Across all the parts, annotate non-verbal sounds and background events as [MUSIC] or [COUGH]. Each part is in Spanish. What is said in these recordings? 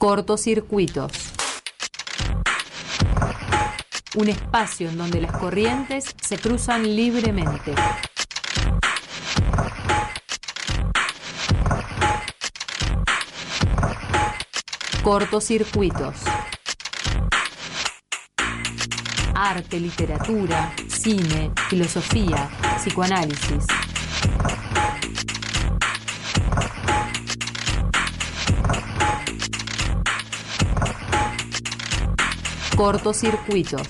Cortocircuitos. Un espacio en donde las corrientes se cruzan libremente. Cortocircuitos. Arte, literatura, cine, filosofía, psicoanálisis. Cortocircuitos.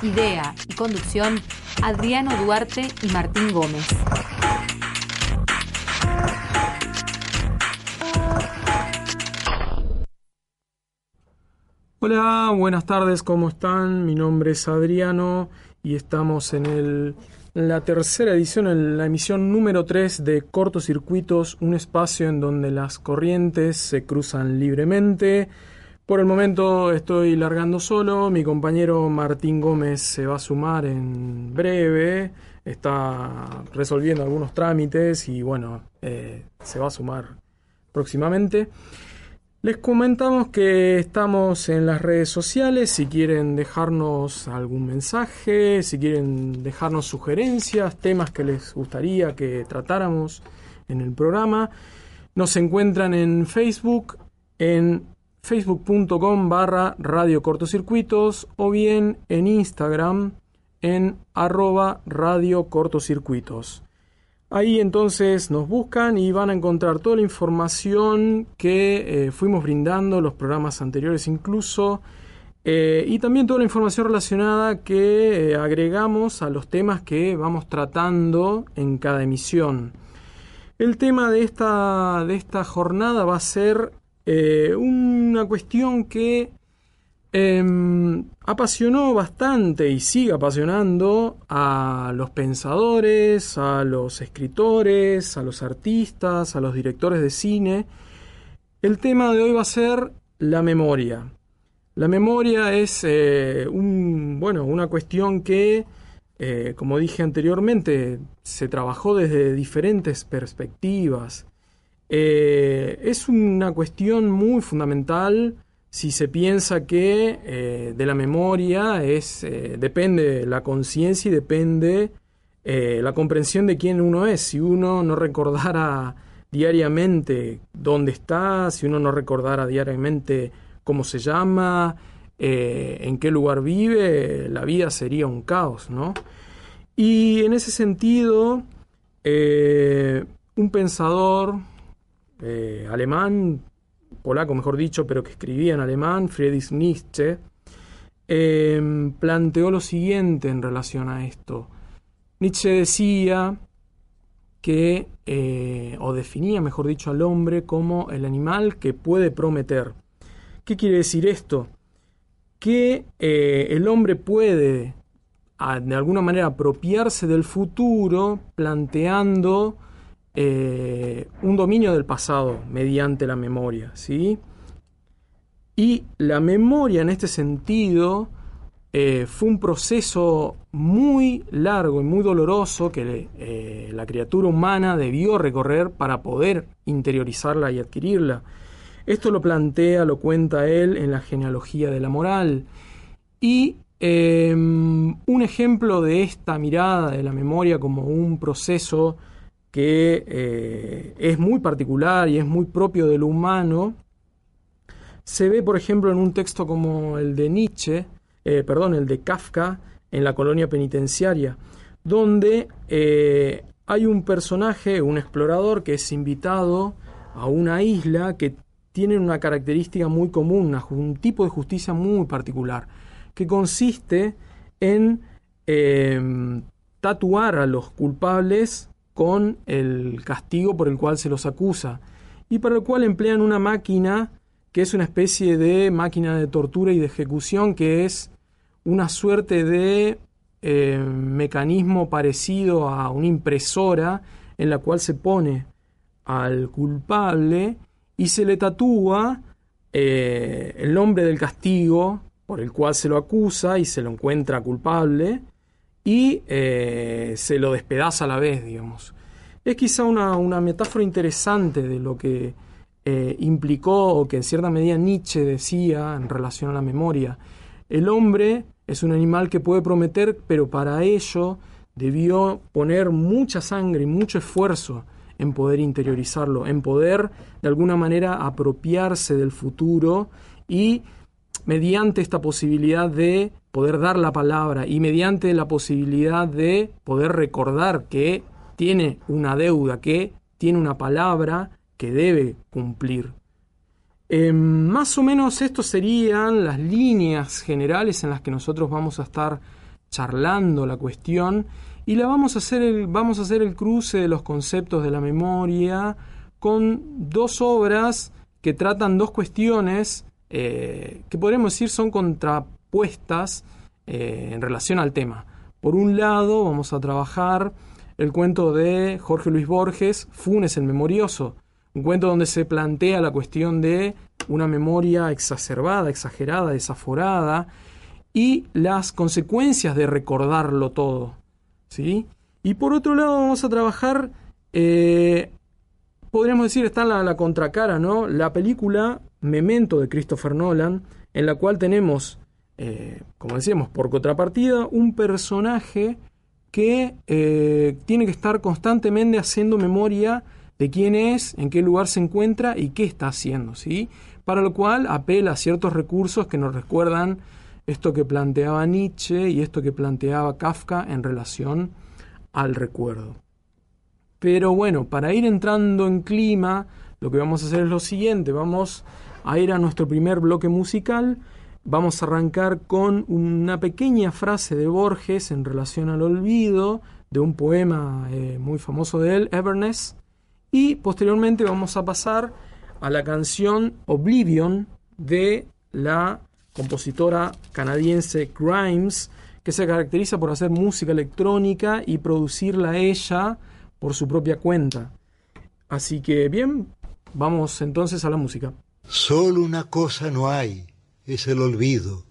Idea y conducción, Adriano Duarte y Martín Gómez. Hola, buenas tardes, ¿cómo están? Mi nombre es Adriano y estamos en el la tercera edición, en la emisión número 3 de Cortocircuitos, un espacio en donde las corrientes se cruzan libremente. Por el momento estoy largando solo, mi compañero Martín Gómez se va a sumar en breve, está resolviendo algunos trámites y bueno, eh, se va a sumar próximamente. Les comentamos que estamos en las redes sociales, si quieren dejarnos algún mensaje, si quieren dejarnos sugerencias, temas que les gustaría que tratáramos en el programa, nos encuentran en Facebook, en facebook.com barra radio cortocircuitos o bien en Instagram en arroba radio cortocircuitos. Ahí entonces nos buscan y van a encontrar toda la información que eh, fuimos brindando, los programas anteriores incluso, eh, y también toda la información relacionada que eh, agregamos a los temas que vamos tratando en cada emisión. El tema de esta, de esta jornada va a ser una cuestión que Em, apasionó bastante y sigue apasionando a los pensadores, a los escritores, a los artistas, a los directores de cine. El tema de hoy va a ser la memoria. La memoria es eh, un, bueno, una cuestión que, eh, como dije anteriormente, se trabajó desde diferentes perspectivas. Eh, es una cuestión muy fundamental si se piensa que eh, de la memoria es, eh, depende la conciencia y depende eh, la comprensión de quién uno es. Si uno no recordara diariamente dónde está, si uno no recordara diariamente cómo se llama, en qué lugar vive, la vida sería un caos, ¿no? Y en ese sentido, un pensador alemán polaco mejor dicho, pero que escribía en alemán, Friedrich Nietzsche, em, planteó lo siguiente en relación a esto. Nietzsche decía que, eh, o definía, mejor dicho, al hombre como el animal que puede prometer. ¿Qué quiere decir esto? Que eh, el hombre puede, de alguna manera, apropiarse del futuro planteando eh, un dominio del pasado mediante la memoria, ¿sí? Y la memoria en este sentido eh, fue un proceso muy largo y muy doloroso que eh, la criatura humana debió recorrer para poder interiorizarla y adquirirla. Esto lo plantea, lo cuenta él en la genealogía de la moral. Y em, un ejemplo de esta mirada de la memoria como un proceso que eh, es muy particular y es muy propio de lo humano, se ve, por ejemplo, en un texto como el de Nietzsche, eh, perdón, el de Kafka, en la colonia penitenciaria, donde eh, hay un personaje, un explorador, que es invitado a una isla que tienen una característica muy común, un tipo de justicia muy particular, que consiste en tatuar a los culpables con el castigo por el cual se los acusa y para el cual emplean una máquina que es una especie de máquina de tortura y de ejecución que es una suerte de em, mecanismo parecido a una impresora en la cual se pone al culpable y se le tatúa eh, el nombre del castigo por el cual se lo acusa y se lo encuentra culpable y eh, se lo despedaza a la vez, digamos. Es quizá una, metáfora interesante de lo que eh, implicó o que en cierta medida Nietzsche decía en relación a la memoria. El hombre es un animal que puede prometer, pero para ello debió poner mucha sangre y mucho esfuerzo en poder interiorizarlo, en poder de alguna manera apropiarse del futuro y mediante esta posibilidad de poder dar la palabra y mediante la posibilidad de poder recordar que tiene una deuda, que tiene una palabra que debe cumplir. Eh, más o menos estas serían las líneas generales en las que nosotros vamos a estar charlando la cuestión y la vamos a hacer el, vamos a hacer el cruce de los conceptos de la memoria con dos obras que tratan dos cuestiones eh, que podríamos decir son contrapuestas eh, en relación al tema. Por un lado, vamos a trabajar el cuento de Jorge Luis Borges, Funes el Memorioso, un cuento donde se plantea la cuestión de una memoria exacerbada, exagerada, desaforada y las consecuencias de recordarlo todo. ¿sí? Y por otro lado vamos a trabajar, eh, podríamos decir, está la, la contracara, ¿no? La película Memento de Christopher Nolan, en la cual tenemos, eh, como decíamos, por contrapartida, un personaje que eh, tiene que estar constantemente haciendo memoria de quién es, en qué lugar se encuentra y qué está haciendo, ¿sí? Para lo cual apela a ciertos recursos que nos recuerdan esto que planteaba Nietzsche y esto que planteaba Kafka en relación al recuerdo. Pero bueno, para ir entrando en clima, lo que vamos a hacer es lo siguiente, vamos a ir a nuestro primer bloque musical, vamos a arrancar con una pequeña frase de Borges en relación al olvido, de un poema eh, muy famoso de él, Everness, y posteriormente vamos a pasar a la canción Oblivion de la compositora canadiense Grimes, que se caracteriza por hacer música electrónica y producirla ella por su propia cuenta. Así que bien, vamos entonces a la música. Solo una cosa no hay, es el olvido.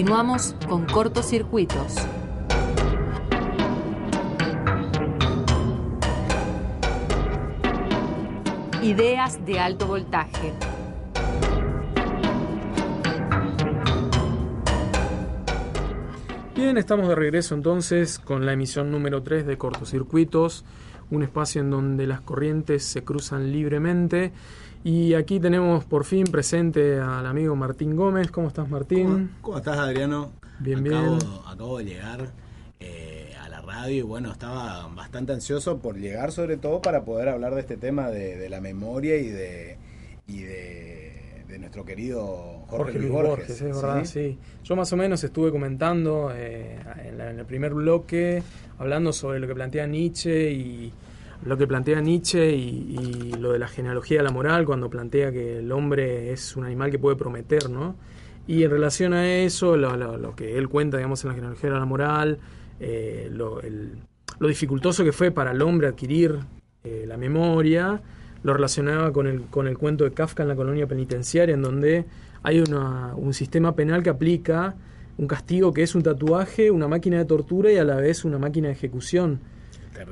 Continuamos con cortocircuitos. Ideas de alto voltaje. Bien, estamos de regreso entonces con la emisión número 3 de cortocircuitos, un espacio en donde las corrientes se cruzan libremente. Y aquí tenemos por fin presente al amigo Martín Gómez. ¿Cómo estás, Martín? ¿Cómo, estás, Adriano? Bien, acabo, bien. Acabo de llegar eh, a la radio y bueno, estaba bastante ansioso por llegar, sobre todo para poder hablar de este tema de, de la memoria y de, y de, de nuestro querido Jorge, Jorge Luis Borges, es verdad, sí. Yo más o menos estuve comentando eh, en, la- en el primer bloque, hablando sobre lo que plantea Nietzsche y lo que plantea Nietzsche y, lo de la genealogía de la moral, cuando plantea que el hombre es un animal que puede prometer, ¿no? Y en relación a eso, lo, que él cuenta, digamos, en la genealogía de la moral, eh, lo dificultoso que fue para el hombre adquirir eh, la memoria, lo relacionaba con el, con el cuento de Kafka en la colonia penitenciaria, en donde hay una- un sistema penal que aplica un castigo que es un tatuaje, una máquina de tortura y a la vez una máquina de ejecución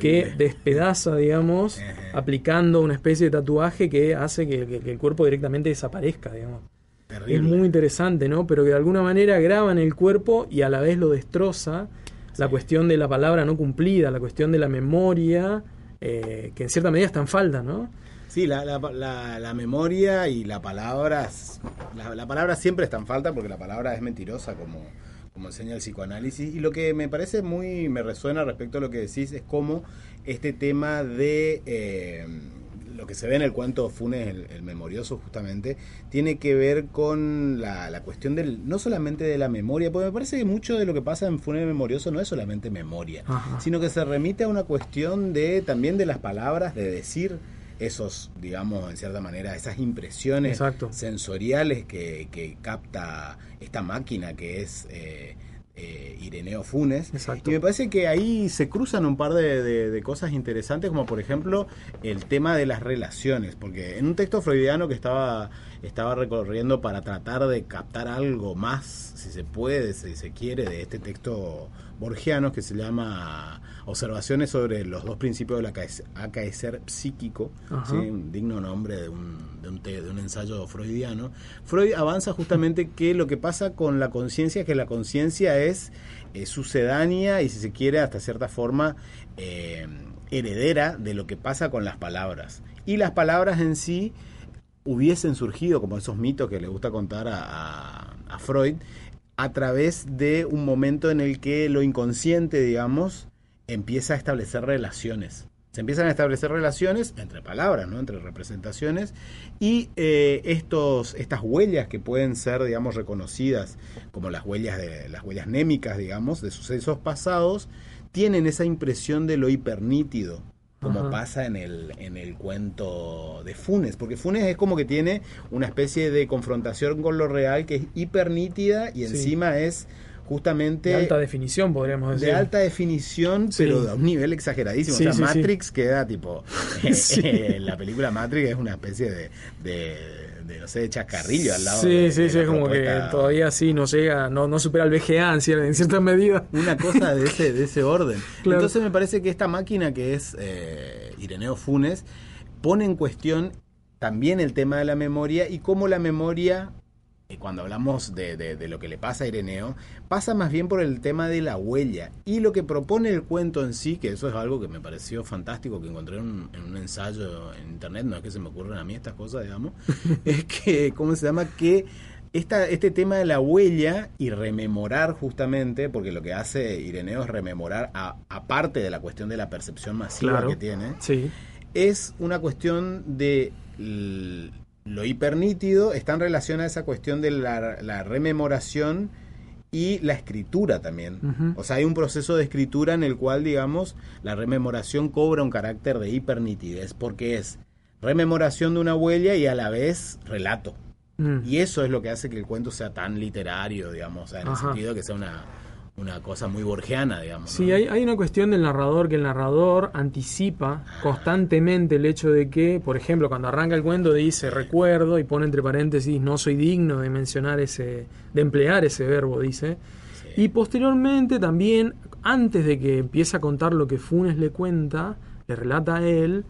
que despedaza, digamos, Ajá. aplicando una especie de tatuaje que hace que, que- que el cuerpo directamente desaparezca, digamos. Terrible. Es muy interesante, ¿no? Pero que de alguna manera graba en el cuerpo y a la vez lo destroza la cuestión de la palabra no cumplida, la cuestión de la memoria, eh, que en cierta medida está en falta, ¿no? Sí, la, la, la- la memoria y la palabra, la palabra siempre está en falta porque la palabra es mentirosa como, como enseña el psicoanálisis. Y lo que me parece muy, me resuena respecto a lo que decís es cómo este tema de eh, lo que se ve en el cuento Funes, el, el memorioso justamente, tiene que ver con la, la cuestión del, no solamente de la memoria, porque me parece que mucho de lo que pasa en Funes memorioso no es solamente memoria, Ajá. sino que se remite a una cuestión de también de las palabras, de decir esos, digamos, en cierta manera, esas impresiones Exacto. sensoriales que, que capta esta máquina que es eh, eh, Ireneo Funes. Exacto. Y me parece que ahí se cruzan un par de, de- de cosas interesantes, como por ejemplo el tema de las relaciones, porque en un texto freudiano que estaba, estaba recorriendo para tratar de captar algo más, si se puede, si se quiere, de este texto borgiano que se llama Observaciones sobre los dos principios del acaec- acaecer psíquico. ¿sí? un digno nombre de un, de, un te- de un ensayo freudiano, Freud avanza justamente que lo que pasa con la conciencia es que la conciencia es eh, sucedánea y si se quiere hasta cierta forma eh, heredera de lo que pasa con las palabras. Y las palabras en sí hubiesen surgido, como esos mitos que le gusta contar a, a- a Freud, a través de un momento en el que lo inconsciente, digamos, empieza a establecer relaciones. Se empiezan a establecer relaciones entre palabras, ¿no? entre representaciones, y eh, estos, estas huellas que pueden ser, digamos, reconocidas como las huellas, de, las huellas némicas, digamos, de sucesos pasados, tienen esa impresión de lo hipernítido, como Ajá. pasa en el, en el cuento de Funes, porque Funes es como que tiene una especie de confrontación con lo real que es hipernítida y Sí. encima es justamente De alta definición, podríamos decir. de alta definición, Sí. pero a un nivel exageradísimo. Sí, o sea, sí. Matrix queda tipo. [LAUGHS] Sí. la película Matrix es una especie de, de, de, no sé, de chascarrillo al lado Sí, de, sí, de sí, es como que todavía sí no llega, no, no supera el VGA en, cier- en cierta medida. Una cosa de ese, de ese orden. [LAUGHS] Claro. Entonces me parece que esta máquina que es eh, Ireneo Funes pone en cuestión también el tema de la memoria y cómo la memoria, eh, cuando hablamos de, de- de lo que le pasa a Ireneo, pasa más bien por el tema de la huella. Y lo que propone el cuento en sí, que eso es algo que me pareció fantástico, que encontré en un, en un ensayo en internet, no es que se me ocurran a mí estas cosas, digamos, [LAUGHS] es que, ¿cómo se llama? Que esta, este tema de la huella y rememorar justamente, porque lo que hace Ireneo es rememorar, a- aparte de la cuestión de la percepción masiva Claro. que tiene, Sí, es una cuestión de lo hipernítido, está en relación a esa cuestión de la, la rememoración y la escritura también. O sea, hay un proceso de escritura en el cual, digamos, la rememoración cobra un carácter de hipernitidez, porque es rememoración de una huella y a la vez relato. Mm. Y eso es lo que hace que el cuento sea tan literario, digamos, o sea, en Ajá. el sentido de que sea una, una cosa muy borgiana, digamos. Sí, ¿no? hay, hay una cuestión del narrador, que el narrador anticipa constantemente el hecho de que, por ejemplo, cuando arranca el cuento dice recuerdo y pone entre paréntesis no soy digno de mencionar ese, de emplear ese verbo, dice. Sí. Y posteriormente también, antes de que empiece a contar lo que Funes le cuenta, le relata a él,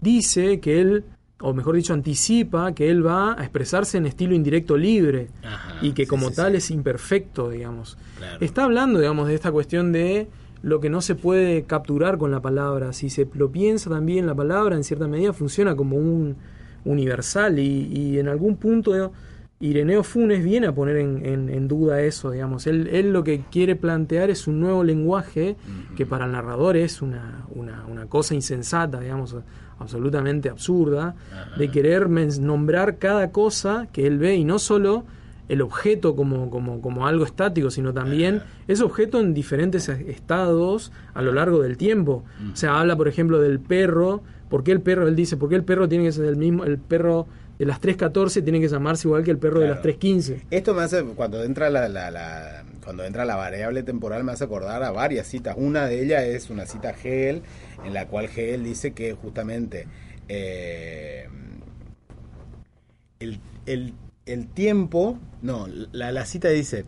dice que él, o mejor dicho, anticipa que él va a expresarse en estilo indirecto libre Ajá, y que como sí, tal sí. es imperfecto, digamos. Claro. Está hablando, digamos, de esta cuestión de lo que no se puede capturar con la palabra. Si se lo piensa también, la palabra en cierta medida funciona como un universal y, y en algún punto Ireneo Funes viene a poner en, en- en duda eso, digamos. Él, él lo que quiere plantear es un nuevo lenguaje que para el narrador es una, una, una cosa insensata, digamos, absolutamente absurda, de querer nombrar cada cosa que él ve y no solo el objeto como, como, como algo estático, sino también ese objeto en diferentes estados a lo largo del tiempo. O sea, habla, por ejemplo, del perro. ¿Por qué el perro? Él dice, ¿por qué el perro tiene que ser el mismo? El perro de las 3.14 tiene que llamarse igual que el perro de las Claro. 3.15. Esto me hace, cuando entra la, la- la- cuando entra la variable temporal, me hace acordar a varias citas. Una de ellas es una cita Hegel, en la cual Hegel dice que justamente eh, el, el- el tiempo, no, la, la cita dice,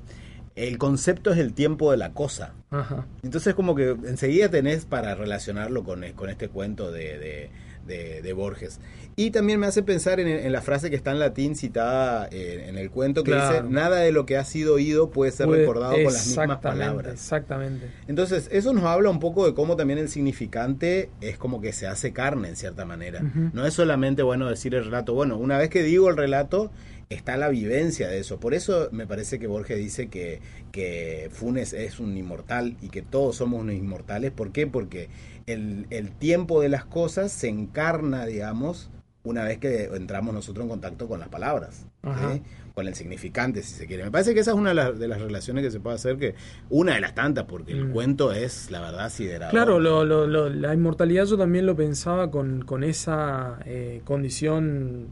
el concepto es el tiempo de la cosa. Ajá. Entonces como que enseguida tenés para relacionarlo con, con este cuento de, de- de- de Borges. Y también me hace pensar en, en la frase que está en latín citada eh, en el cuento que Claro. dice, nada de lo que ha sido oído puede ser Puede- recordado con las mismas palabras. Exactamente. Entonces, eso nos habla un poco de cómo también el significante es como que se hace carne en cierta manera. No es solamente, bueno, decir el relato. Bueno, una vez que digo el relato, está la vivencia de eso. Por eso me parece que Borges dice que, que Funes es un inmortal y que todos somos unos inmortales. ¿Por qué? Porque el, el tiempo de las cosas se encarna, digamos, una vez que entramos nosotros en contacto con las palabras. Con el significante, si se quiere. Me parece que esa es una de, las- de las relaciones que se puede hacer, que una de las tantas, porque el Mm. cuento es, la verdad, siderador. Claro, lo- lo- lo- la inmortalidad yo también lo pensaba con, con esa eh, condición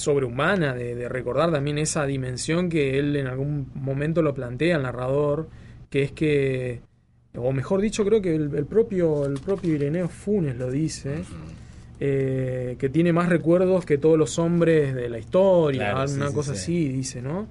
sobrehumana de, de recordar también esa dimensión que él en algún momento lo plantea el narrador, que es que, o mejor dicho, creo que el, el propio, el propio Ireneo Funes lo dice, eh, que tiene más recuerdos que todos los hombres de la historia, Claro, una sí, cosa sí. así, dice, ¿no?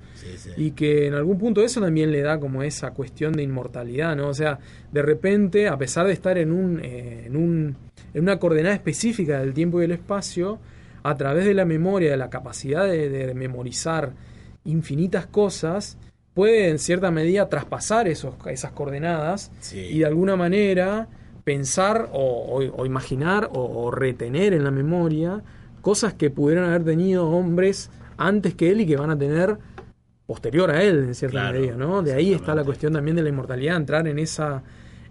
Y que en algún punto eso también le da como esa cuestión de inmortalidad, ¿no? O sea, de repente, a pesar de estar en un, eh, en un en una coordenada específica del tiempo y del espacio, a través de la memoria, de la capacidad de, de memorizar infinitas cosas, puede en cierta medida traspasar esos, esas coordenadas Sí. y de alguna manera pensar o, o- o imaginar o, o retener en la memoria cosas que pudieron haber tenido hombres antes que él y que van a tener posterior a él en cierta Claro, medida, ¿no? De ahí está la cuestión también de la inmortalidad, entrar en esa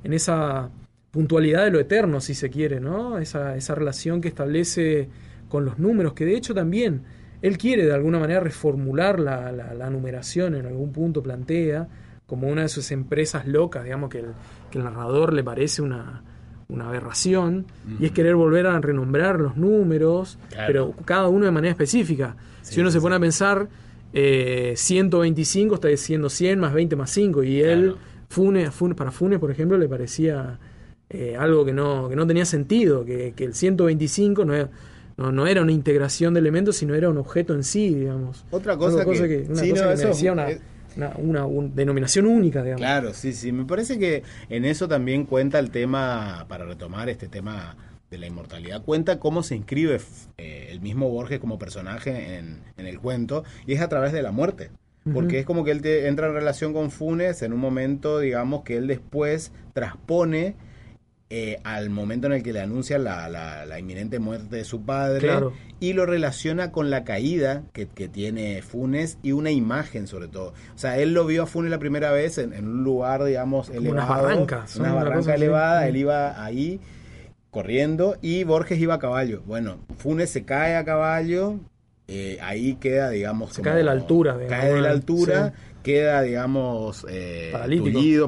en esa puntualidad de lo eterno, si se quiere, ¿no? Esa, esa relación que establece con los números, que de hecho también él quiere de alguna manera reformular la, la- la numeración, en algún punto plantea, como una de sus empresas locas, digamos, que el, que el narrador le parece una, una aberración, y es querer volver a renombrar los números, Claro. pero cada uno de manera específica. Sí, si uno se pone sí. a pensar, eh, 125 está diciendo 100 más 20 más 5, y él, Claro. Funes, Funes- para Funes, por ejemplo, le parecía eh, algo que no, que no tenía sentido, que, que el 125 no no, no era una integración de elementos, sino era un objeto en sí, digamos. Otra cosa que- una sí, cosa no, que eso una, es- una, una- un- denominación única, digamos. Claro, sí, sí. Me parece que en eso también cuenta el tema, para retomar este tema de la inmortalidad, cuenta cómo se inscribe eh, el mismo Borges como personaje en, en el cuento, y es a través de la muerte. Porque es como que él te- entra en relación con Funes en un momento, digamos, que él después transpone eh, al momento en el que le anuncia la, la- la inminente muerte de su padre Claro. y lo relaciona con la caída que, que tiene Funes y una imagen sobre todo. O sea, él lo vio a Funes la primera vez en, en un lugar, digamos, elevado. Una ¿no? Una barranca así. elevada, Mm. él iba ahí corriendo y Borges iba a caballo. Bueno, Funes se cae a caballo, eh, ahí queda, digamos... Se cae de la altura, digamos. Cae de la altura, Sí. Queda, digamos, eh,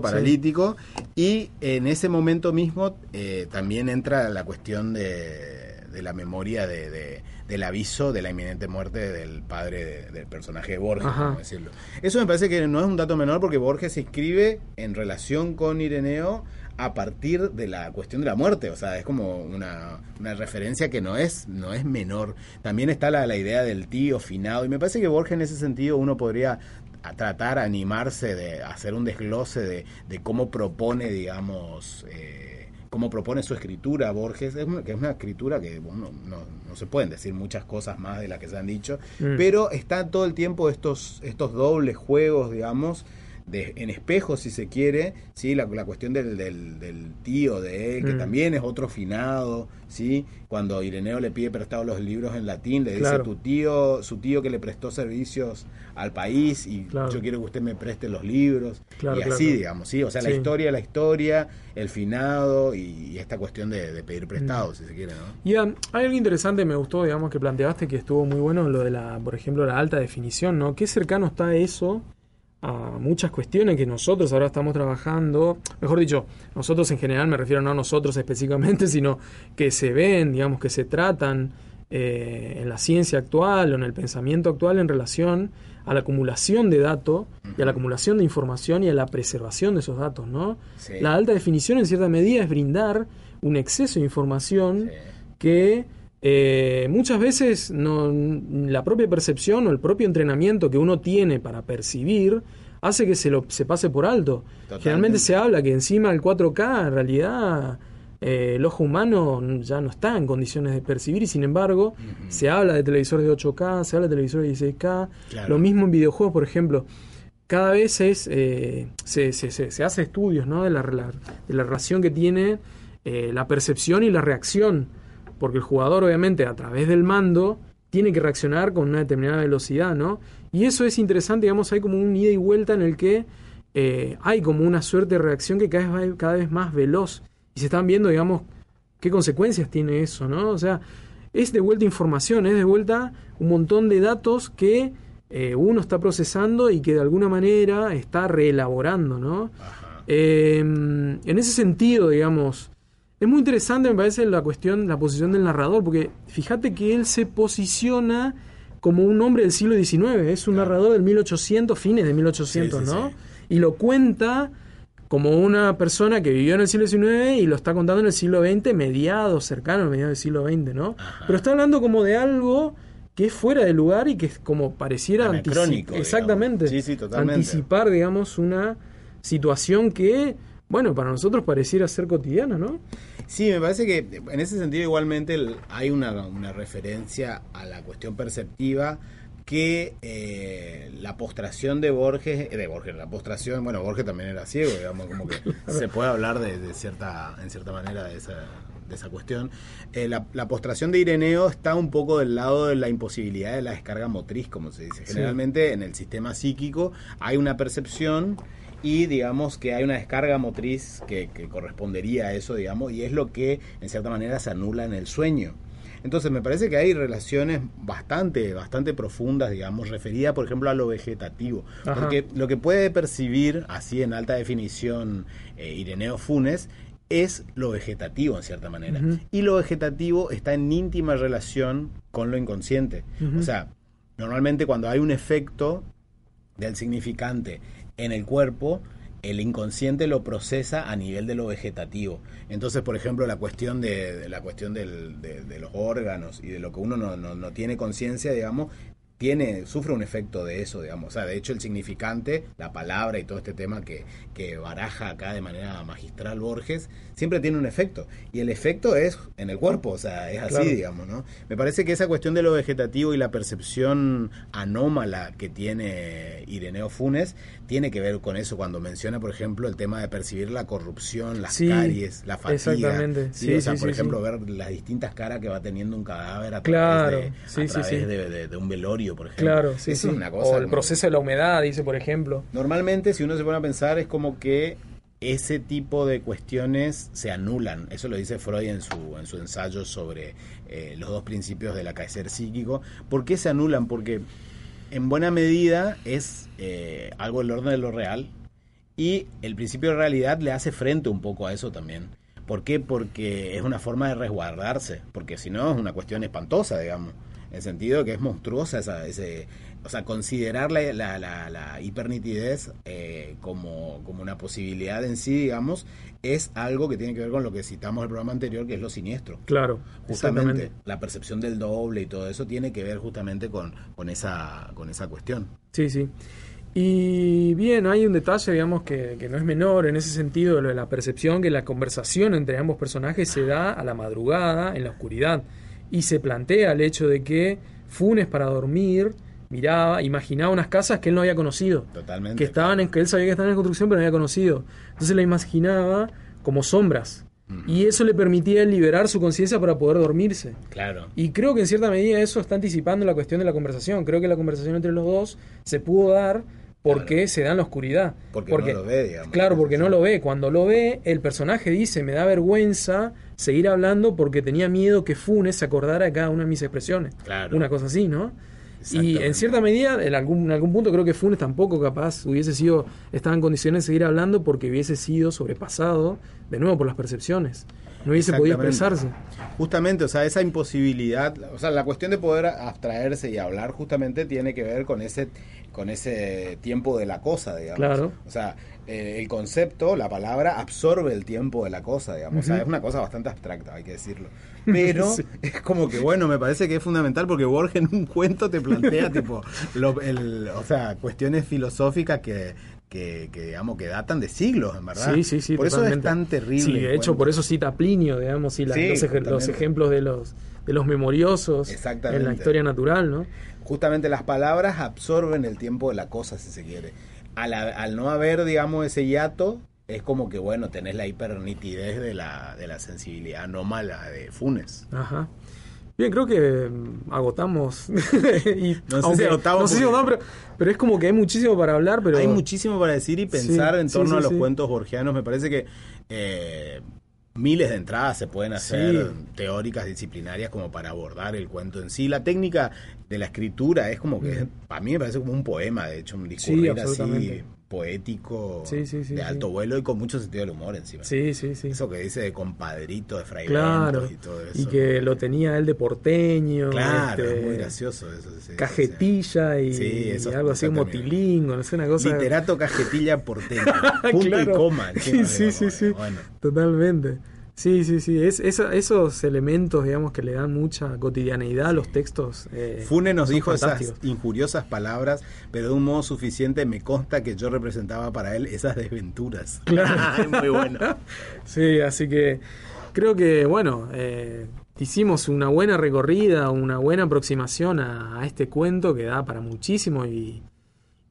Paralítico, sí. y en ese momento mismo eh, también entra la cuestión de, de la memoria de, de- del aviso de la inminente muerte del padre de- del personaje de Borges, a decirlo. Eso me parece que no es un dato menor porque Borges se escribe en relación con Ireneo a partir de la cuestión de la muerte, o sea, es como una, una referencia que no es, no es menor. También está la, la idea del tío finado, y me parece que Borges en ese sentido uno podría a tratar, animarse de hacer un desglose de, de cómo propone, digamos, eh, cómo propone su escritura Borges, es una, que es una escritura que bueno, no, no se pueden decir muchas cosas más de las que se han dicho, Mm. pero está todo el tiempo estos, estos dobles juegos, digamos, de, en espejo si se quiere, ¿sí? la, la cuestión del, del, del tío de él, que Mm. también es otro finado, ¿sí? cuando Ireneo le pide prestado los libros en latín, le dice Claro. tu tío, su tío que le prestó servicios al país y Claro. yo quiero que usted me preste los libros, Claro, y así, digamos, ¿sí? o sea, la historia, la historia, el finado y, y esta cuestión de, de pedir Mm. prestado, si se quiere, ¿no? Y um, hay algo interesante, me gustó, digamos, que planteaste que estuvo muy bueno lo de la, por ejemplo, la alta definición, ¿no? Qué cercano está eso a muchas cuestiones que nosotros ahora estamos trabajando, mejor dicho, nosotros en general, me refiero no a nosotros específicamente, [LAUGHS] sino que se ven, digamos, que se tratan eh, en la ciencia actual o en el pensamiento actual en relación a la acumulación de datos y a la acumulación de información y a la preservación de esos datos, ¿no? Sí. La alta definición en cierta medida es brindar un exceso de información Sí. que eh, muchas veces no, la propia percepción o el propio entrenamiento que uno tiene para percibir hace que se lo se pase por alto. Totalmente. Generalmente se habla que encima del 4K en realidad eh, el ojo humano ya no está en condiciones de percibir y sin embargo se habla de televisores de 8K, se habla de televisores de 16K, Claro. lo mismo en videojuegos, por ejemplo. Cada vez es, eh, se, se, se, se hace estudios ¿no? de, la, de la relación que tiene eh, la percepción y la reacción, porque el jugador obviamente a través del mando tiene que reaccionar con una determinada velocidad, ¿no? Y eso es interesante, digamos, hay como un ida y vuelta en el que eh, hay como una suerte de reacción que cada vez va cada vez más veloz y se están viendo, digamos, qué consecuencias tiene eso, ¿no? O sea, es de vuelta información, es de vuelta un montón de datos que eh, uno está procesando y que de alguna manera está reelaborando, ¿no? Eh, en ese sentido, digamos, es muy interesante, me parece, la cuestión, la posición del narrador, porque fíjate que él se posiciona como un hombre del siglo XIX, es un narrador del 1800, fines de 1800, Sí, sí, ¿no? sí. Y lo cuenta como una persona que vivió en el siglo XIX y lo está contando en el siglo XX, mediados, cercano al mediado del siglo XX, ¿no? Ajá. Pero está hablando como de algo que es fuera de lugar y que es como pareciera antici- Anacrónico, Exactamente. Sí, sí, totalmente. Anticipar, digamos, una situación que, bueno, para nosotros pareciera ser cotidiana, ¿no? Sí, me parece que en ese sentido igualmente hay una, una referencia a la cuestión perceptiva que eh, la postración de Borges, de Borges, la postración, bueno, Borges también era ciego, digamos, como que [LAUGHS] se puede hablar de, de cierta, en cierta manera de esa, de esa cuestión. Eh, la, la postración de Ireneo está un poco del lado de la imposibilidad de la descarga motriz, como se dice. Sí. Generalmente en el sistema psíquico hay una percepción y digamos que hay una descarga motriz que, que correspondería a eso, digamos, y es lo que en cierta manera se anula en el sueño. Entonces me parece que hay relaciones bastante, bastante profundas, digamos, referidas, por ejemplo, a lo vegetativo. Ajá. Porque lo que puede percibir, así en alta definición, eh, Ireneo Funes, es lo vegetativo, en cierta manera. Y lo vegetativo está en íntima relación con lo inconsciente. O sea, normalmente cuando hay un efecto del significante en el cuerpo, el inconsciente lo procesa a nivel de lo vegetativo. Entonces, por ejemplo, la cuestión de, la cuestión del- de, de los órganos y de lo que uno no, no- no tiene conciencia, digamos, tiene, sufre un efecto de eso, digamos. O sea, de hecho, el significante, la palabra y todo este tema que, que baraja acá de manera magistral Borges, siempre tiene un efecto. Y el efecto es en el cuerpo, o sea, es así, Claro. digamos, ¿no? Me parece que esa cuestión de lo vegetativo y la percepción anómala que tiene Ireneo Funes tiene que ver con eso cuando menciona, por ejemplo, el tema de percibir la corrupción, las Sí, caries, la fatiga. exactamente. Sí, Sí, o sea, sí, por ejemplo, ver las distintas caras que va teniendo un cadáver a Claro, través, de, a través sí. de, de- de un velorio, por ejemplo. Claro, sí, Eso sí. es una cosa o el como- proceso de la humedad, dice, por ejemplo. Normalmente, si uno se pone a pensar, es como que ese tipo de cuestiones se anulan. Eso lo dice Freud en su, en su ensayo sobre eh, los dos principios del acaecer psíquico. ¿Por qué se anulan? Porque en buena medida es eh, algo del orden de lo real y el principio de realidad le hace frente un poco a eso también. ¿Por qué? Porque es una forma de resguardarse, porque si no es una cuestión espantosa, digamos, en el sentido de que es monstruosa esa, ese, o sea, considerar la, la, la, la hipernitidez eh, como, como una posibilidad en sí, digamos, es algo que tiene que ver con lo que citamos en el programa anterior, que es lo siniestro. Claro, Justamente la percepción del doble y todo eso tiene que ver justamente con, con, esa, con esa cuestión. Sí, sí. Y bien, hay un detalle, digamos, que, que no es menor en ese sentido, lo de la percepción que la conversación entre ambos personajes se da a la madrugada, en la oscuridad, y se plantea el hecho de que Funes para dormir miraba, imaginaba unas casas que él no había conocido, Totalmente. que estaban en, que él sabía que estaban en construcción pero no había conocido. Entonces la imaginaba como sombras. Y eso le permitía liberar su conciencia para poder dormirse. Claro. Y creo que en cierta medida eso está anticipando la cuestión de la conversación. Creo que la conversación entre los dos se pudo dar porque Claro. se da en la oscuridad. Porque no lo ve, digamos. Claro, porque no lo ve. Cuando lo ve, el personaje dice, me da vergüenza seguir hablando porque tenía miedo que Funes se acordara de cada una de mis expresiones. Claro. Una cosa así, ¿no? Y en cierta medida, en algún, en algún punto creo que Funes tampoco capaz hubiese sido, estaba en condiciones de seguir hablando porque hubiese sido sobrepasado de nuevo por las percepciones. No hubiese podido expresarse. Justamente, o sea, esa imposibilidad, o sea, la cuestión de poder abstraerse y hablar justamente tiene que ver con ese con ese tiempo de la cosa, digamos. Claro. O sea, eh, el concepto, la palabra absorbe el tiempo de la cosa, digamos. O sea, es una cosa bastante abstracta, hay que decirlo. [LAUGHS] Pero Sí. es como que, bueno, me parece que es fundamental porque Borges en un cuento te plantea, [LAUGHS] tipo, lo- el, o sea, cuestiones filosóficas que, que, que, digamos, que datan de siglos, en verdad. Sí, sí, sí. Por eso es tan terrible. Sí, de hecho, por eso cita Plinio, digamos, y la- Sí, los, ej- los totalmente. ejemplos de los, de los memoriosos Exactamente. en la historia natural, ¿no? justamente las palabras absorben el tiempo de la cosa, si se quiere. Al, al no haber, digamos, ese hiato, es como que, bueno, tenés la hipernitidez de la, de la sensibilidad anómala de Funes. Ajá. Bien, creo que mm, agotamos. [LAUGHS] y, No sé aunque- si agotamos no sé si porque- agotamos, pero, pero es como que hay muchísimo para hablar, pero... Hay muchísimo para decir y pensar Sí, en torno sí, a los cuentos borgianos. Me parece que eh, miles de entradas se pueden hacer teóricas, disciplinarias, como para abordar el cuento en sí. La técnica de la escritura es como que, para mí me parece como un poema, de hecho, un discurrir así. Poético, Sí, sí, sí, de sí. alto vuelo y con mucho sentido del humor encima. Sí, sí, sí. Eso que dice de compadrito, de fray claro. Y todo eso. Y que lo tenía él de porteño. Claro, este, es muy gracioso eso. sí, sí, sí. Cajetilla y, Sí, eso y algo así como tilingo, no sé, una cosa... Literato cajetilla porteño. [LAUGHS] Punto Claro. y coma. Sí, sí, sí. Bueno, Totalmente. Sí, sí, sí. Es, esa- esos elementos, digamos, que le dan mucha cotidianeidad a los textos. eh, Fune nos dijo esas injuriosas palabras, pero de un modo suficiente me consta que yo representaba para él esas desventuras. [LAUGHS] Claro. [LAUGHS] es muy bueno. [LAUGHS] Sí, así que creo que, bueno, eh, hicimos una buena recorrida, una buena aproximación a, a este cuento que da para muchísimo y,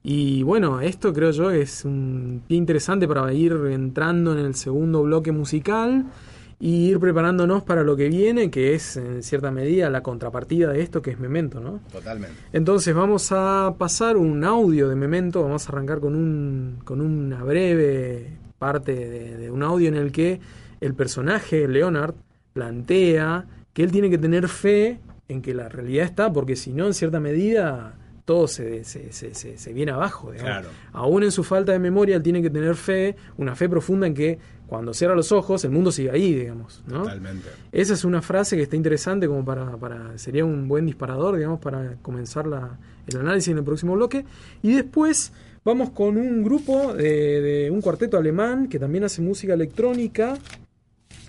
y bueno, esto creo yo es un pie interesante para ir entrando en el segundo bloque musical y ir preparándonos para lo que viene, que es en cierta medida la contrapartida de esto, que es Memento, ¿no? Totalmente. Entonces vamos a pasar un audio de Memento, vamos a arrancar con, un, con una breve parte de, de un audio en el que el personaje, Leonard, plantea que él tiene que tener fe en que la realidad está, porque si no, en cierta medida, todo se, se, se, se- viene abajo. Claro. Aún en su falta de memoria, él tiene que tener fe, una fe profunda en que cuando cierra los ojos, el mundo sigue ahí, digamos. ¿no? Totalmente. Esa es una frase que está interesante como para, para sería un buen disparador, digamos, para comenzar la, el análisis en el próximo bloque. Y después vamos con un grupo de, de un cuarteto alemán que también hace música electrónica,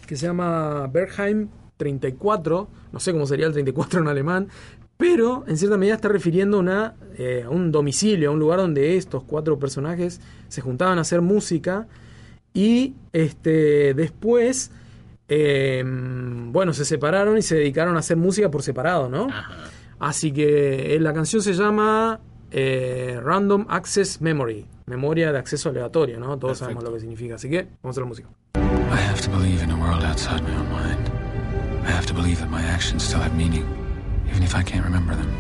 que se llama Bergheim 34, no sé cómo sería el 34 en alemán, pero en cierta medida está refiriendo una, eh, a un domicilio, a un lugar donde estos cuatro personajes se juntaban a hacer música y este después eh, bueno se separaron y se dedicaron a hacer música por separado no Ajá. así que eh, la canción se llama eh, Random Access Memory memoria de acceso aleatorio no todos Perfecto. sabemos lo que significa así que vamos a la música I have to believe in a world outside my own mind. I have to believe that my actions still have meaning, even if I can't remember them.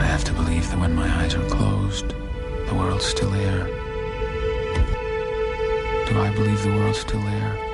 I have to believe that when my eyes are closed, the world's still there. I believe the world's still there?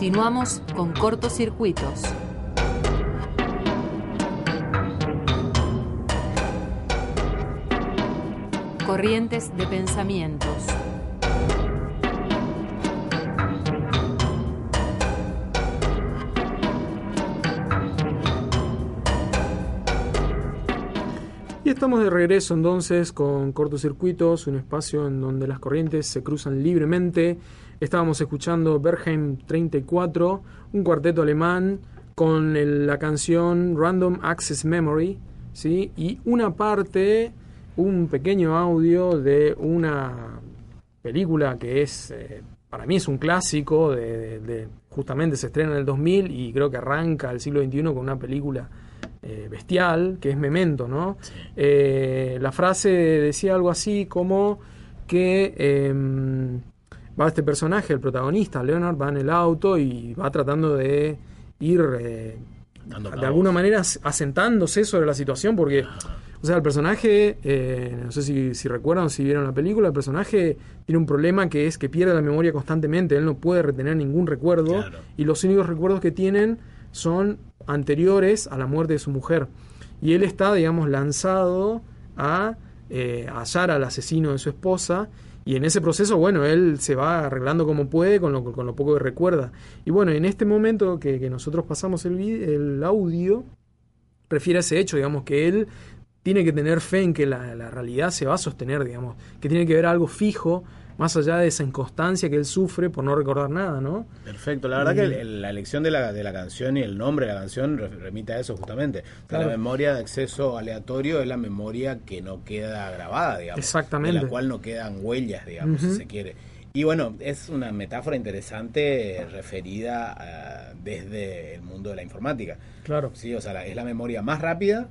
Continuamos con cortocircuitos. Corrientes de pensamientos. Estamos de regreso entonces con cortocircuitos, un espacio en donde las corrientes se cruzan libremente. Estábamos escuchando Bergheim 34, un cuarteto alemán con el- la canción Random Access Memory, ¿sí? y una parte, un pequeño audio de una película que es, eh, para mí es un clásico, de- justamente se estrena en el 2000 y creo que arranca el siglo XXI con una película eh, bestial, que es Memento, ¿no? Eh, la frase decía algo así como que em, va este personaje, el protagonista, Leonard, va en el auto y va tratando de ir eh, de alguna manera as- asentándose sobre la situación porque o sea el personaje eh, no sé si, si recuerdan o si vieron la película el personaje tiene un problema que es que pierde la memoria constantemente él no puede retener ningún recuerdo Claro. y los únicos recuerdos que tienen son anteriores a la muerte de su mujer y él está digamos lanzado a eh, hallar al asesino de su esposa y en ese proceso, bueno, él se va arreglando como puede con lo, con lo poco que recuerda. Y bueno, en este momento que, que nosotros pasamos el, audio, refiere a ese hecho, digamos, que él tiene que tener fe en que la, la realidad se va a sostener, digamos, que tiene que ver algo fijo, más allá de esa inconstancia que él sufre por no recordar nada, ¿no? Perfecto, la verdad que la elección de la, de la canción y el nombre de la canción re- remite a eso justamente. Claro. La memoria de acceso aleatorio es la memoria que no queda grabada, digamos. Exactamente. De la cual no quedan huellas, digamos, si se quiere. Y bueno, es una metáfora interesante referida a- desde el mundo de la informática. Claro. Sí, o sea, la- es la memoria más rápida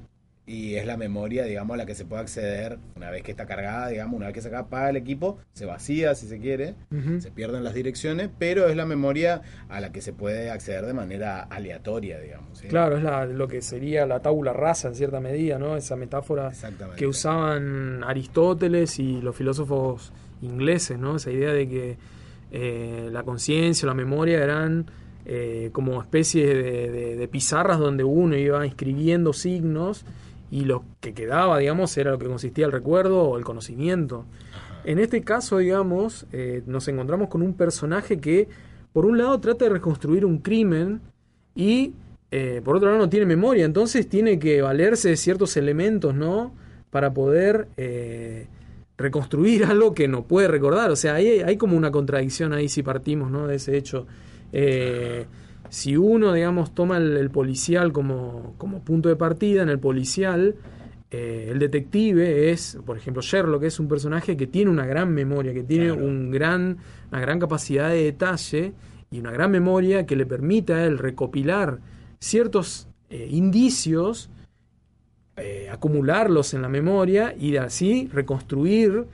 y es la memoria, digamos, a la que se puede acceder una vez que está cargada, digamos, una vez que se apaga el equipo, se vacía si se quiere, se pierden las direcciones, pero es la memoria a la que se puede acceder de manera aleatoria, digamos. ¿sí? Claro, es la- lo que sería la tabula rasa en cierta medida, ¿no? Esa metáfora que usaban Aristóteles y los filósofos ingleses, ¿no? Esa idea de que eh, la conciencia o la memoria eran eh, como especies de, de- de pizarras donde uno iba escribiendo signos y lo que quedaba, digamos, era lo que consistía el recuerdo o el conocimiento. En este caso, digamos, eh, nos encontramos con un personaje que, por un lado, trata de reconstruir un crimen y, eh, por otro lado, no tiene memoria. Entonces tiene que valerse de ciertos elementos, ¿no? Para poder eh, reconstruir [LAUGHS] algo que no puede recordar. O sea, hay, hay como una contradicción ahí si partimos, ¿no? De ese hecho. Eh, si uno, digamos, toma el, el policial como, como punto de partida, en el policial, eh, el detective es, por ejemplo, Sherlock, es un personaje que tiene una gran memoria, que tiene Claro. un gran, una gran capacidad de detalle y una gran memoria que le permite a él recopilar ciertos eh, indicios, eh, acumularlos en la memoria y así reconstruir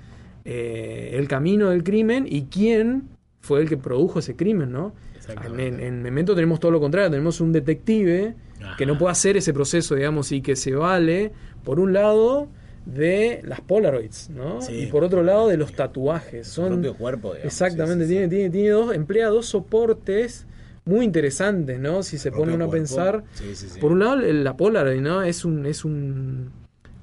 eh, el camino del crimen y quién fue el que produjo ese crimen, ¿no? En, Exactamente. en- en Memento tenemos todo lo contrario, tenemos un detective que no puede hacer ese proceso, digamos, y que se vale, por un lado, de las Polaroids, ¿no? Sí. Y por otro lado, de los tatuajes. Son, propio cuerpo, digamos. exactamente, Sí, sí, sí. tiene, tiene, tiene dos, emplea dos soportes muy interesantes, ¿no? Si se pone uno a pensar. Sí, sí, sí. Por un lado, el- la Polaroid, ¿no? Es un, es un,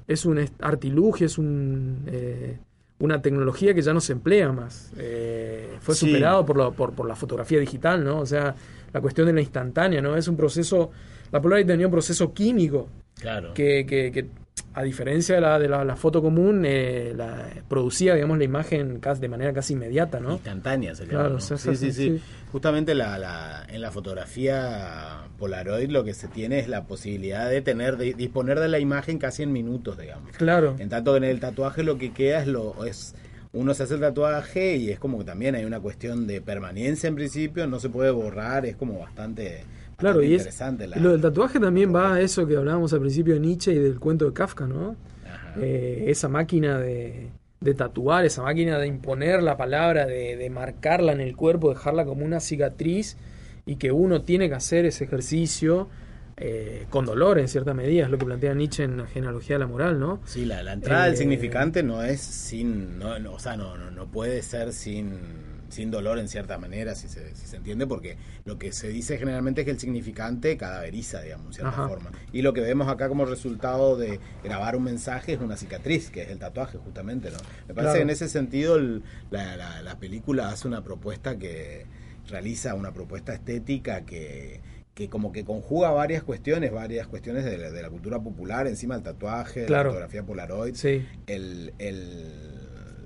es un artilugio, es un, eh, una tecnología que ya no se emplea más. Eh, fue Sí. superado por, la- por, por la fotografía digital, ¿no? O sea, la cuestión de la instantánea, ¿no? Es un proceso, la Polaroid tenía un proceso químico Claro. que, que- que, a diferencia de la, de la, la foto común, eh, la, producía, digamos, la imagen casi, de manera casi inmediata, ¿no? Instantánea se llama, Claro, ¿no? sí, sí, sí, sí, sí. sí. Justamente la, la- en la fotografía Polaroid lo que se tiene es la posibilidad de tener, de disponer de la imagen casi en minutos, digamos. Claro. En tanto que en el tatuaje lo que queda es lo es uno se hace el tatuaje y es como que también hay una cuestión de permanencia en principio, no se puede borrar, es como bastante, Claro, y, es, la lo del tatuaje también va a eso que hablábamos al principio de Nietzsche y del cuento de Kafka, ¿no? Eh, esa máquina de, de tatuar, esa máquina de imponer la palabra, de, de marcarla en el cuerpo, dejarla como una cicatriz y que uno tiene que hacer ese ejercicio eh, con dolor en cierta medida, es lo que plantea Nietzsche en la genealogía de la moral, ¿no? Sí, la, la entrada del Eh, significante no es sin, no, no, o sea, no, no, no puede ser sin, sin dolor en cierta manera, si se, si se entiende, porque lo que se dice generalmente es que el significante cadaveriza, digamos, en cierta Ajá. forma. Y lo que vemos acá como resultado de grabar un mensaje es una cicatriz, que es el tatuaje, justamente, ¿no? Me parece Claro. que en ese sentido el- la, la- la película hace una propuesta que realiza una propuesta estética que que como que conjuga varias cuestiones, varias cuestiones de la, de la cultura popular, encima el tatuaje, Claro. la fotografía Polaroid, Sí. el, el-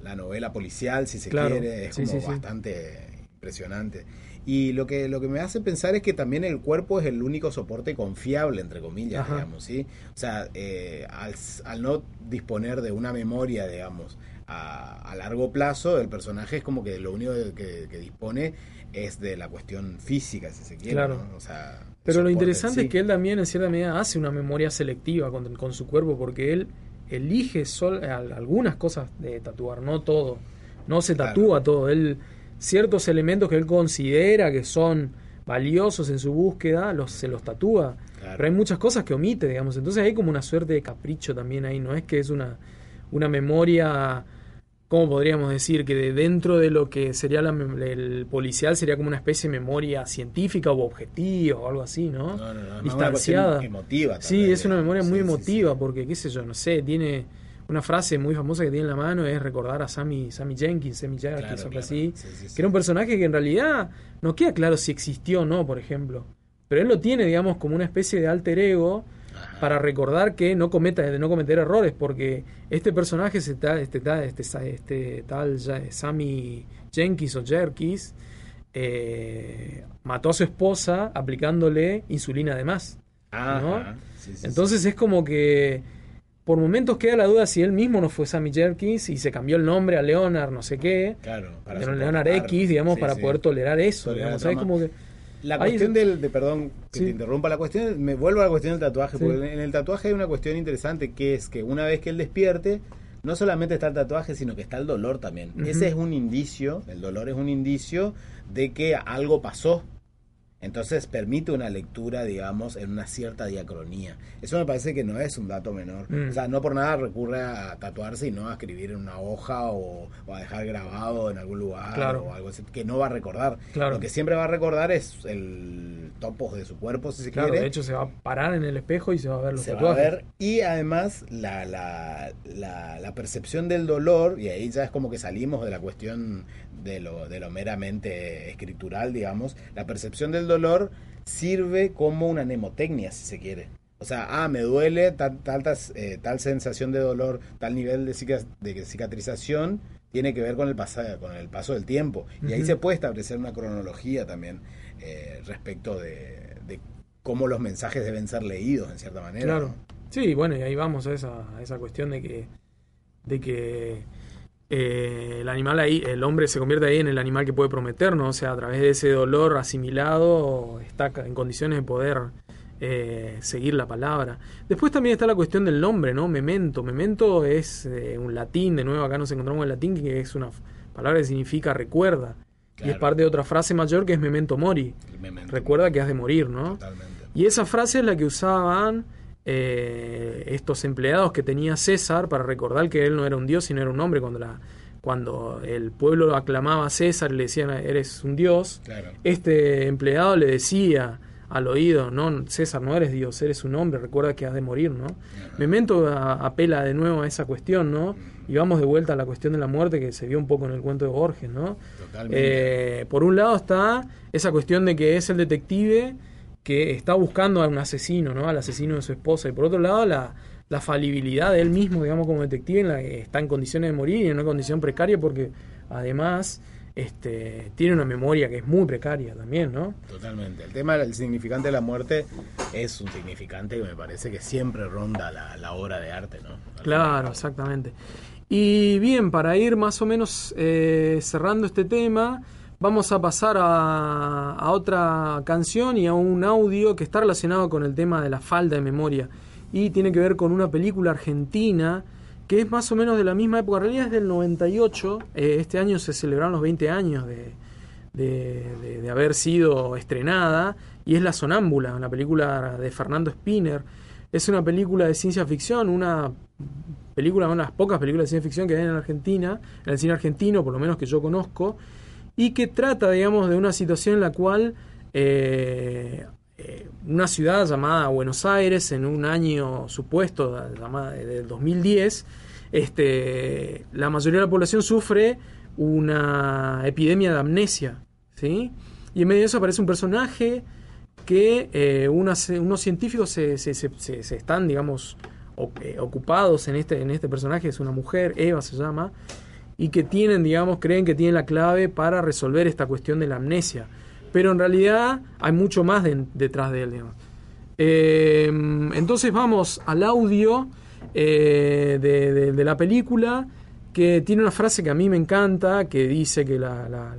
la novela policial, si se Claro. quiere, es Sí, como sí, bastante impresionante. Y lo que, lo que me hace pensar es que también el cuerpo es el único soporte confiable, entre comillas, Ajá. digamos, ¿sí? O sea, eh, al, al no disponer de una memoria, digamos, a, a largo plazo, el personaje es como que lo único que, que dispone es de la cuestión física, si se quiere, Claro. ¿no? O sea, Pero lo interesante sí. es que él también en cierta medida hace una memoria selectiva con, con su cuerpo porque él elige sol, al- algunas cosas de tatuar, no todo. No se Claro. tatúa todo. Él ciertos elementos que él considera que son valiosos en su búsqueda los se los tatúa. Claro. Pero hay muchas cosas que omite, digamos. Entonces hay como una suerte de capricho también ahí. No es que es una, una memoria, ¿cómo podríamos decir? Que de dentro de lo que sería la el policial sería como una especie de memoria científica o objetiva o algo así, ¿no? No, no, no, es una Distanciada. cuestión emotiva Sí, es una memoria muy Sí, emotiva sí. porque, qué sé yo, no sé, tiene una frase muy famosa que tiene en la mano es recordar a Sammy, Sammy Jenkins, Sammy Jenkins, Claro, claro. así, Sí, sí, sí. que era un personaje que en realidad no queda claro si existió o no, por ejemplo. Pero él lo tiene, digamos, como una especie de alter ego. Para recordar que no cometa de no cometer errores porque este personaje este, este, sa- este tal ya- Sammy Jenkins o Jerkis eh, mató a su esposa aplicándole insulina de más Ajá. ¿no? Sí, sí, sí. entonces es como que por momentos queda la duda si él mismo no fue Sammy Jerkins y se cambió el nombre a Leonard no sé qué Claro, para Leonard. X digamos para poder tolerar eso Tolerar digamos, que La Ahí- cuestión del, de, perdón que Sí. te interrumpa, la cuestión, me vuelvo a la cuestión del tatuaje, Sí. porque en el tatuaje hay una cuestión interesante que es que una vez que él despierte, no solamente está el tatuaje, sino que está el dolor también. Ese es un indicio, el dolor es un indicio de que algo pasó. Entonces permite una lectura, digamos, en una cierta diacronía. Eso me parece que no es un dato menor. Mm. O sea, no por nada recurre a tatuarse y no a escribir en una hoja o, o a dejar grabado en algún lugar Claro. o algo así, que no va a recordar. Claro. Lo que siempre va a recordar es el topos de su cuerpo, si se claro quiere. de hecho se va a parar en el espejo y se va a ver los se va a tatuajes ver y además la, la, la, la percepción del dolor, y ahí ya es como que salimos de la cuestión de lo, de lo meramente escritural, digamos, la percepción del dolor sirve como una mnemotecnia, si se quiere. O sea, ah, me duele tal, tantas, eh, tal sensación de dolor, tal nivel de, de cicatrización, tiene que ver con el, pasa- con el paso del tiempo. Y ahí se puede establecer una cronología también eh, respecto de, de cómo los mensajes deben ser leídos, en cierta manera. Claro. ¿no? Sí, bueno, y ahí vamos a esa, a esa cuestión de que, de que eh, el animal ahí, el hombre se convierte ahí en el animal que puede prometernos, o sea, a través de ese dolor asimilado está en condiciones de poder eh, seguir la palabra. Después también está la cuestión del nombre, ¿no? Memento. Memento es eh, un latín, de nuevo acá nos encontramos en latín, que es una palabra que significa recuerda. Y es parte de otra frase mayor que es memento mori. El memento. Recuerda que has de morir, ¿no? Totalmente. Y esa frase es la que usaban eh, estos empleados que tenía César para recordar que él no era un dios, sino era un hombre. Cuando, la, cuando el pueblo aclamaba a César y le decían, eres un dios, Claro. este empleado le decía al oído, no, César, no eres dios, eres un hombre, recuerda que has de morir, ¿no? Memento a- apela de nuevo a esa cuestión, ¿no? Y vamos de vuelta a la cuestión de la muerte que se vio un poco en el cuento de Borges, ¿no? Eh, por un lado está esa cuestión de que es el detective que está buscando a un asesino, ¿no? Al asesino de su esposa. Y por otro lado, la, la falibilidad de él mismo, digamos, como detective, en la que está en condiciones de morir y en una condición precaria porque además este, tiene una memoria que es muy precaria también, ¿no? Totalmente. El tema del significante de la muerte es un significante que me parece que siempre ronda la, la obra de arte, ¿no? Claro, exactamente. Y bien, para ir más o menos eh, cerrando este tema, vamos a pasar a, otra canción y a un audio que está relacionado con el tema de la falta de memoria. Y tiene que ver con una película argentina que es más o menos de la misma época, en realidad es del 98, eh, este año se celebraron los 20 años de, de, de- de haber sido estrenada, y es La Sonámbula, una película de Fernando Spinner. Es una película de ciencia ficción, una película, una de las pocas películas de ciencia ficción que hay en Argentina, en el cine argentino, por lo menos que yo conozco, y que trata, digamos, de una situación en la cual eh, eh, una ciudad llamada Buenos Aires, en un año supuesto, llamada del 2010, este, la mayoría de la población sufre una epidemia de amnesia, ¿sí? Y en medio de eso aparece un personaje que eh, unos científicos se, se, se, están, digamos, ocupados en este, en este personaje, es una mujer, Eva se llama, y que tienen, digamos, creen que tienen la clave para resolver esta cuestión de la amnesia. Pero en realidad hay mucho más detrás de él. Eh, entonces vamos al audio de, de, la película que tiene una frase que a mí me encanta, que dice que la, la,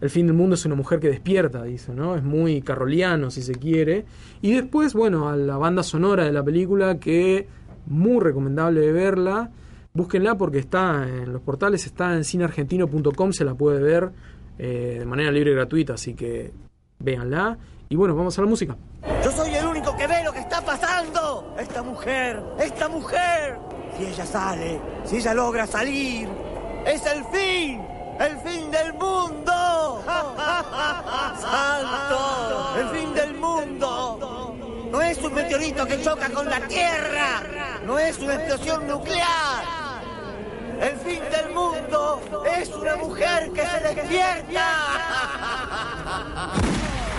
el fin del mundo es una mujer que despierta, dice, ¿no? Es muy carroliano, si se quiere. Y después, bueno, a la banda sonora de la película, que muy recomendable verla. Búsquenla porque está en los portales, está en cineargentino.com, se la puede ver eh, de manera libre y gratuita, así que véanla. Y bueno, vamos a la música. Yo soy el único que ve lo que está pasando. Esta mujer, esta mujer. Si ella sale, si ella logra salir, es el fin el fin del mundo. [LAUGHS] ¡Santo! El fin del mundo. No es un meteorito que choca con la Tierra. No es una explosión nuclear. El fin del mundo es una mujer que se despierta. [LAUGHS]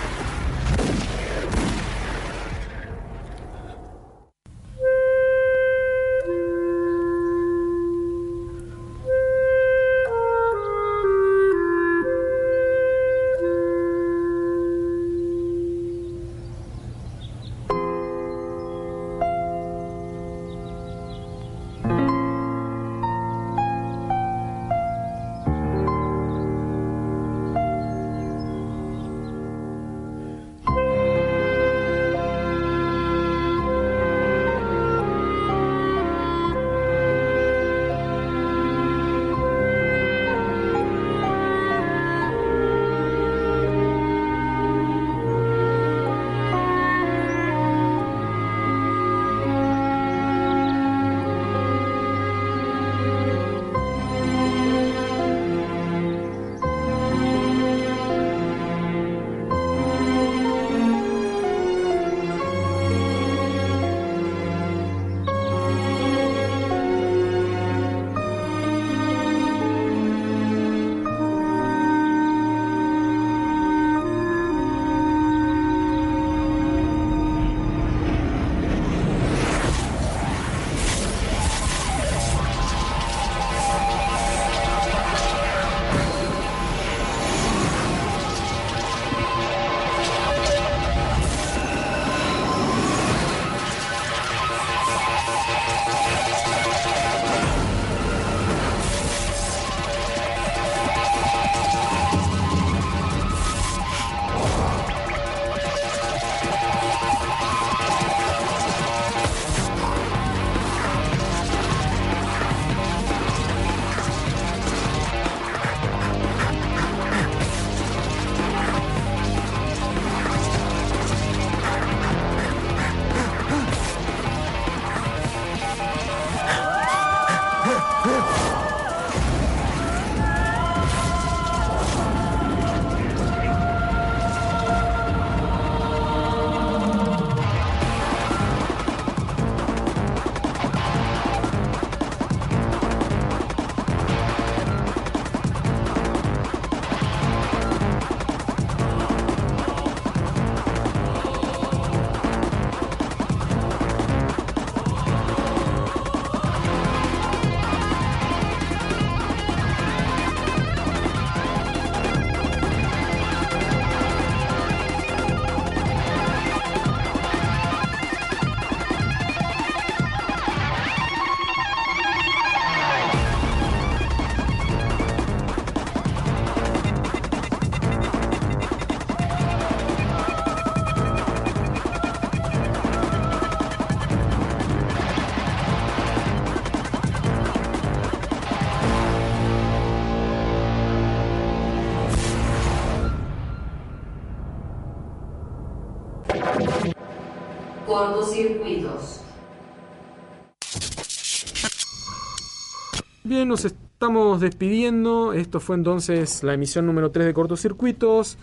despidiendo. Esto fue entonces la emisión número 3 de Cortocircuitos.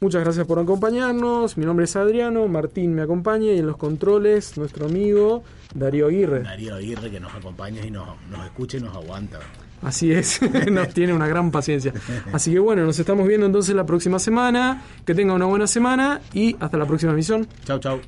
Muchas gracias por acompañarnos. Mi nombre es Adriano, Martín me acompaña y en los controles nuestro amigo Darío Aguirre. Darío Aguirre que nos acompaña y nos, nos escucha y nos aguanta. Así es, [LAUGHS] [LAUGHS] nos tiene una gran paciencia. Así que bueno, nos estamos viendo entonces la próxima semana. Que tenga una buena semana y hasta la próxima emisión. Chau, chau.